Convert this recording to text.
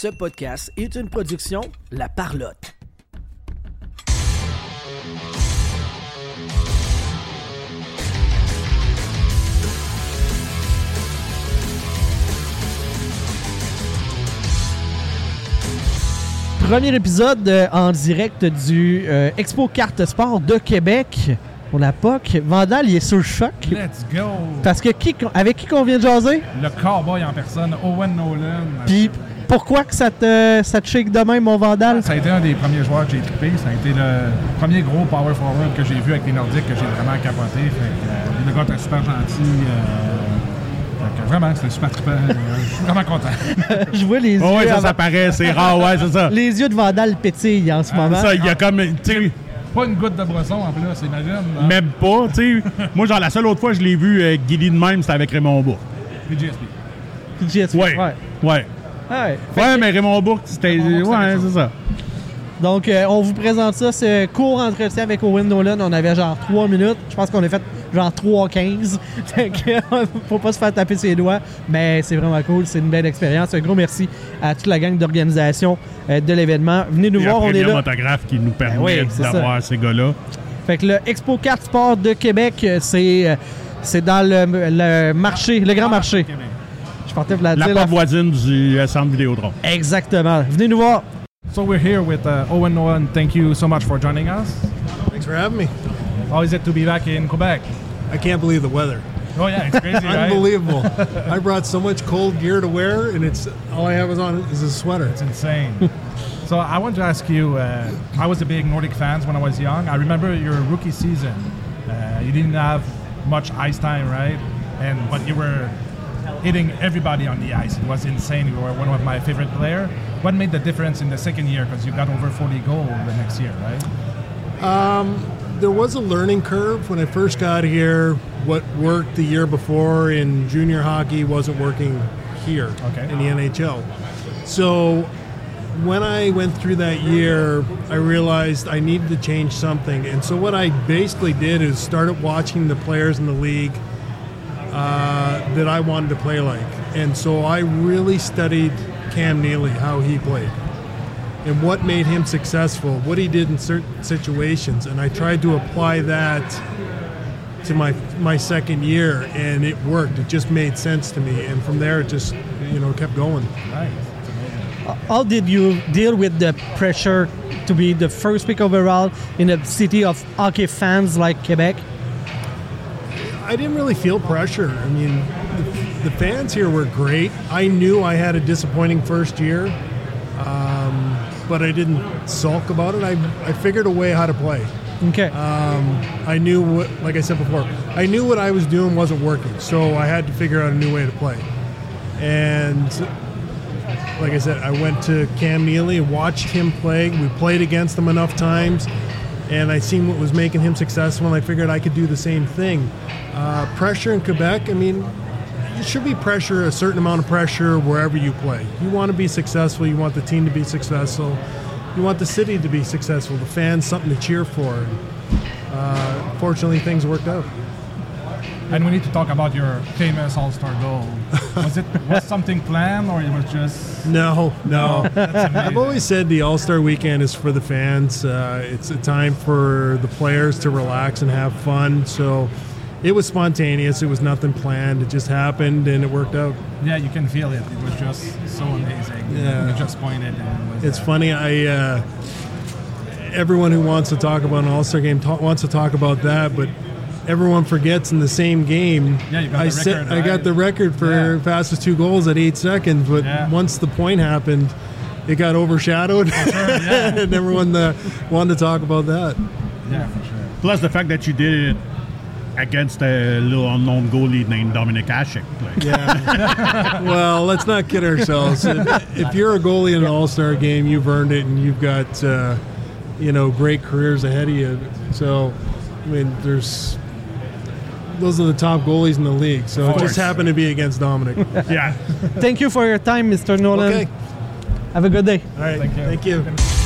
Ce podcast est une production La Parlotte. Premier épisode euh, en direct du euh, Expo Carte Sport de Québec pour la POC. Vandal, il est sur le choc. Let's go! Parce que qui, avec qui qu'on vient de jaser? Le cowboy en personne, Owen Nolan. Puis pourquoi que ça te, ça te shake de même, mon Vandal? Ça a été un des premiers joueurs que j'ai trippé. Ça a été le premier gros power forward que j'ai vu avec les Nordiques que j'ai vraiment capoté. Fait que, euh, le gars était super gentil. euh, vraiment, c'était super trippant. Euh, Je suis vraiment content. Je vois les yeux. Oh, ouais, ça, ça paraît, c'est rare, ouais, c'est ça. Les yeux de Vandal pétillent en ce moment. Ça, il y a comme, Pas une goutte de brosson en plus, imagine. hein? même pas, tu sais. Moi, genre, la seule autre fois que je l'ai vu euh, guider de même, c'était avec Raymond Bourque. Puis GSP. GSP, Ouais. ouais. Ouais. Ouais. Ouais, mais Raymond Bourque, c'était. Ouais, c'est ça. Donc, euh, on vous présente ça, ce court entretien avec Owen Nolan. On avait genre 3 minutes. Je pense qu'on a fait genre 3-15. Fait que, faut pas se faire taper ses doigts. Mais c'est vraiment cool. C'est une belle expérience. Un gros merci à toute la gang d'organisation euh, de l'événement. Venez nous voir, on est là. Autographe qui nous permet oui, c'est d'avoir ces gars-là. Fait que le Expo 4 Sport de Québec, euh, c'est c'est dans le, le marché, le grand marché. Québec. Je partais pour la, La dire. porte voisine du euh, centre Vidéotron. Exactement. Venez nous voir. So we're here with uh, Owen Nolan. Thank you so much for joining us. Thanks for having me. How is it to be back in Quebec? I can't believe the weather. Oh yeah, it's crazy, right? Unbelievable. I brought so much cold gear to wear, and it's all I have is on is a sweater. It's insane. so I want to ask you. Uh, I was a big Nordic fan when I was young. I remember your rookie season. Uh, you didn't have much ice time, right? And but you were hitting everybody on the ice. It was insane. You were one of my favorite player. What made the difference in the second year? Because you got over 40 goals the next year, right? There was a learning curve when I first got here. What worked the year before in junior hockey wasn't working here Okay. in the NHL. So when I went through that year, I realized I needed to change something. And so what I basically did is started watching the players in the league uh, that I wanted to play like. And so I really studied Cam Neely, how he played, and what made him successful, what he did in certain situations. And I tried to apply that to my my second year, and it worked. It just made sense to me. And from there, it just you know kept going. Right. Uh, how did you deal with the pressure to be the first pick overall in a city of hockey fans like Quebec? I didn't really feel pressure. I mean, the, the fans here were great. I knew I had a disappointing first year, um, but I didn't sulk about it. I, I figured a way how to play. Okay. I knew what, like I said before, I knew what I was doing wasn't working, so I had to figure out a new way to play. And like I said, I went to Cam Neely and watched him play. We played against him enough times, and I seen what was making him successful, and I figured I could do the same thing. Uh, pressure in Quebec, I mean, it should be pressure, a certain amount of pressure wherever you play. You want to be successful, you want the team to be successful, you want the city to be successful, the fans something to cheer for. Uh, fortunately, things worked out. And we need to talk about your famous All Star goal. Was it was something planned or it was just? No, no. I've always said the All Star Weekend is for the fans. Uh, it's a time for the players to relax and have fun. So it was spontaneous. It was nothing planned. It just happened and it worked out. Yeah, you can feel it. It was just so amazing. Yeah. You just pointed and it. It's uh, funny. I uh, everyone who wants to talk about an All Star game ta- wants to talk about that, but everyone forgets in the same game. Yeah, you got I the set- record, I got the record for Yeah. fastest two goals at eight seconds, but Yeah. once the point happened, it got overshadowed, yeah. and everyone uh, wanted to talk about that. Yeah, for sure. Plus the fact that you did it against a little unknown goalie named Dominik Hasek. Like, Yeah. well, let's not kid ourselves. If, if you're a goalie in an All Star game, you've earned it, and you've got uh, you know great careers ahead of you. So, I mean, there's those are the top goalies in the league. So it course. just happened to be against Dominik. yeah. Thank you for your time, Mr. Nolan. okay. Have a good day. All right. Thank you. Thank you.